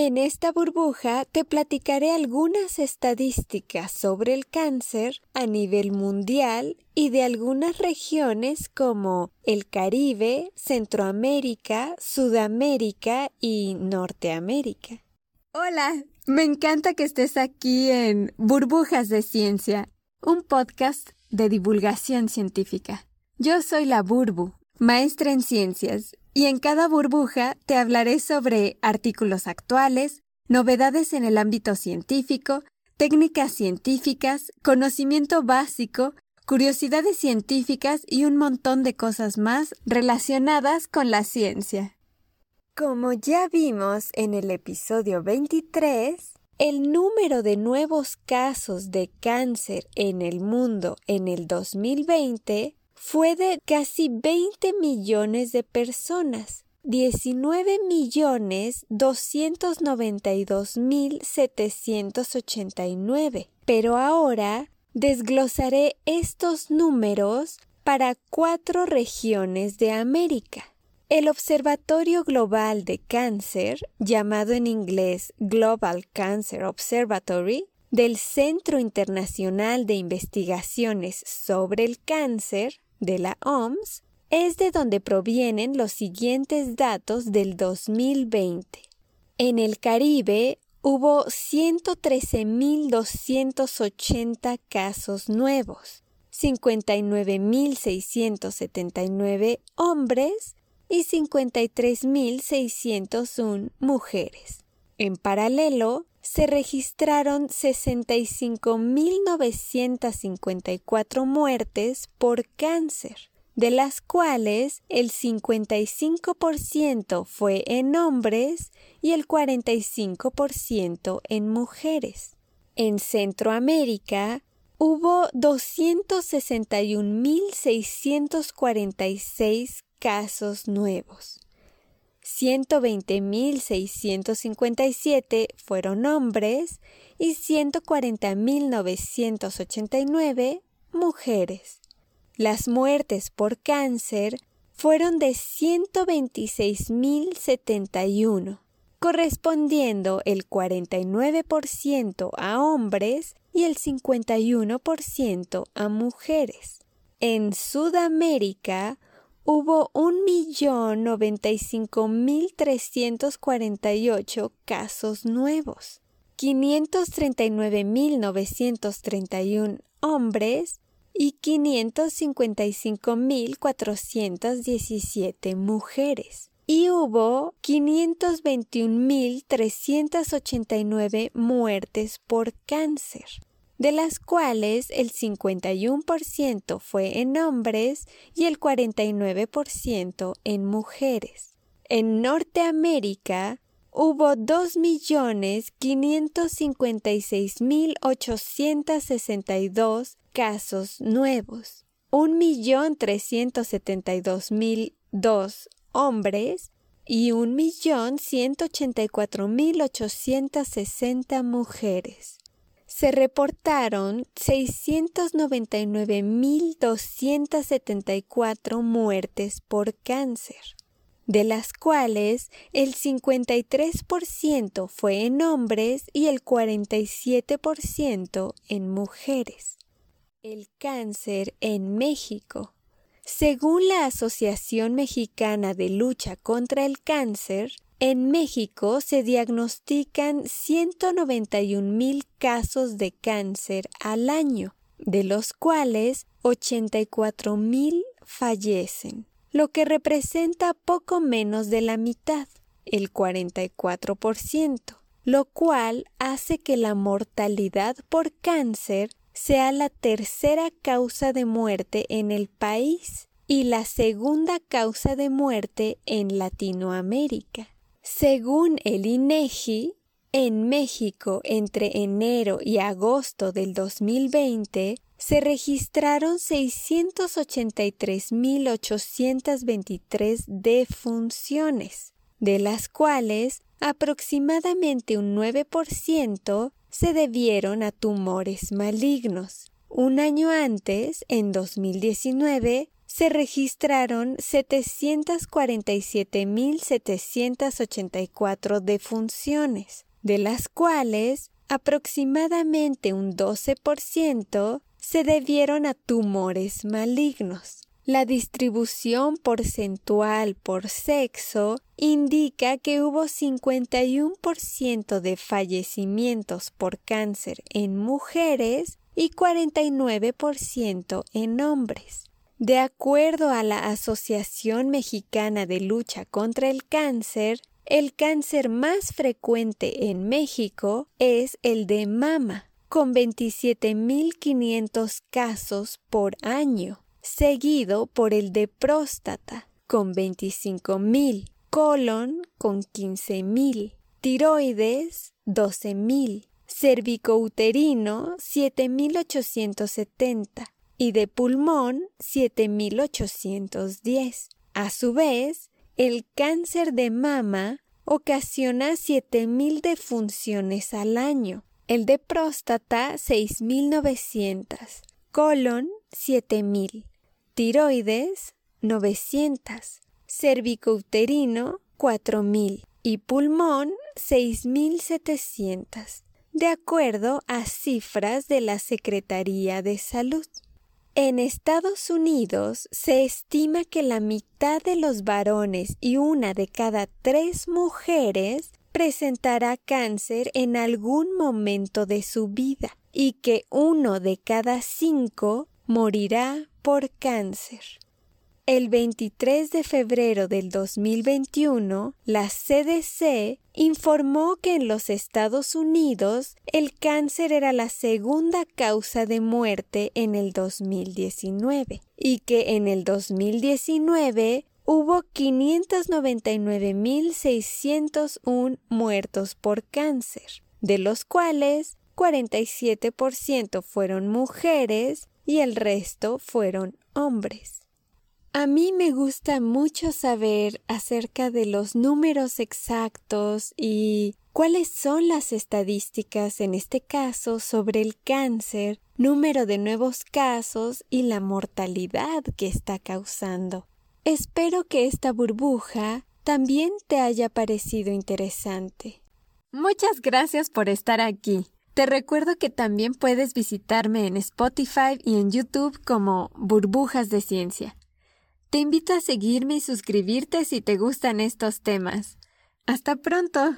En esta burbuja te platicaré algunas estadísticas sobre el cáncer a nivel mundial y de algunas regiones como el Caribe, Centroamérica, Sudamérica y Norteamérica. Hola, me encanta que estés aquí en Burbujas de Ciencia, un podcast de divulgación científica. Yo soy la Burbu, maestra en ciencias, y en cada burbuja te hablaré sobre artículos actuales, novedades en el ámbito científico, técnicas científicas, conocimiento básico, curiosidades científicas y un montón de cosas más relacionadas con la ciencia. Como ya vimos en el episodio 23, el número de nuevos casos de cáncer en el mundo en el 2020 fue de casi 20 millones de personas, 19 millones 292 mil 789. Pero ahora desglosaré estos números para cuatro regiones de América. El Observatorio Global de Cáncer, llamado en inglés Global Cancer Observatory, del Centro Internacional de Investigaciones sobre el Cáncer, de la OMS es de donde provienen los siguientes datos del 2020. En el Caribe hubo 113.280 casos nuevos, 59.679 hombres y 53.601 mujeres. En paralelo, se registraron 65.954 muertes por cáncer, de las cuales el 55% fue en hombres y el 45% en mujeres. En Centroamérica hubo 261.646 casos nuevos 120.657 fueron hombres y 140.989 mujeres. Las muertes por cáncer fueron de 126.071, correspondiendo el 49% a hombres y el 51% a mujeres. En Sudamérica hubo 1.095.348 casos nuevos, 539.931 hombres y 555.417 mujeres. Y hubo 521.389 muertes por cáncer de las cuales el 51% fue en hombres y el 49% en mujeres. En Norteamérica hubo 2.556.862 casos nuevos, 1.372.002 hombres y 1.184.860 mujeres se reportaron 699.274 muertes por cáncer, de las cuales el 53% fue en hombres y el 47% en mujeres. El cáncer en México. Según la Asociación Mexicana de Lucha contra el Cáncer, en México se diagnostican 191 mil casos de cáncer al año, de los cuales 84 mil fallecen, lo que representa poco menos de la mitad, el 44%, lo cual hace que la mortalidad por cáncer sea la tercera causa de muerte en el país y la segunda causa de muerte en Latinoamérica. Según el INEGI, e en México entre enero y agosto del 2020 se registraron 683.823 defunciones, de las cuales aproximadamente un 9% se debieron a tumores malignos. Un año antes, en 2019, se registraron 747.784 defunciones, de las cuales aproximadamente un 12% se debieron a tumores malignos. La distribución porcentual por sexo indica que hubo 51% de fallecimientos por cáncer en mujeres y 49% en hombres. De acuerdo a la Asociación Mexicana de Lucha contra el Cáncer, el cáncer más frecuente en México es el de mama, con 27.500 casos por año seguido por el de próstata con 25.000, colon con 15.000, tiroides 12.000, cervicouterino 7.870 y de pulmón 7.810. A su vez, el cáncer de mama ocasiona 7.000 defunciones al año, el de próstata 6.900, colon 7.000, tiroides 900, cervicouterino 4000 y pulmón 6700, de acuerdo a cifras de la Secretaría de Salud. En Estados Unidos se estima que la mitad de los varones y una de cada tres mujeres presentará cáncer en algún momento de su vida y que uno de cada cinco morirá por cáncer. El 23 de febrero del 2021, la CDC informó que en los Estados Unidos el cáncer era la segunda causa de muerte en el 2019 y que en el 2019 hubo 599.601 muertos por cáncer, de los cuales 47% fueron mujeres y el resto fueron hombres. A mí me gusta mucho saber acerca de los números exactos y cuáles son las estadísticas en este caso sobre el cáncer, número de nuevos casos y la mortalidad que está causando. Espero que esta burbuja también te haya parecido interesante. Muchas gracias por estar aquí. Te recuerdo que también puedes visitarme en Spotify y en YouTube como Burbujas de Ciencia. Te invito a seguirme y suscribirte si te gustan estos temas. Hasta pronto.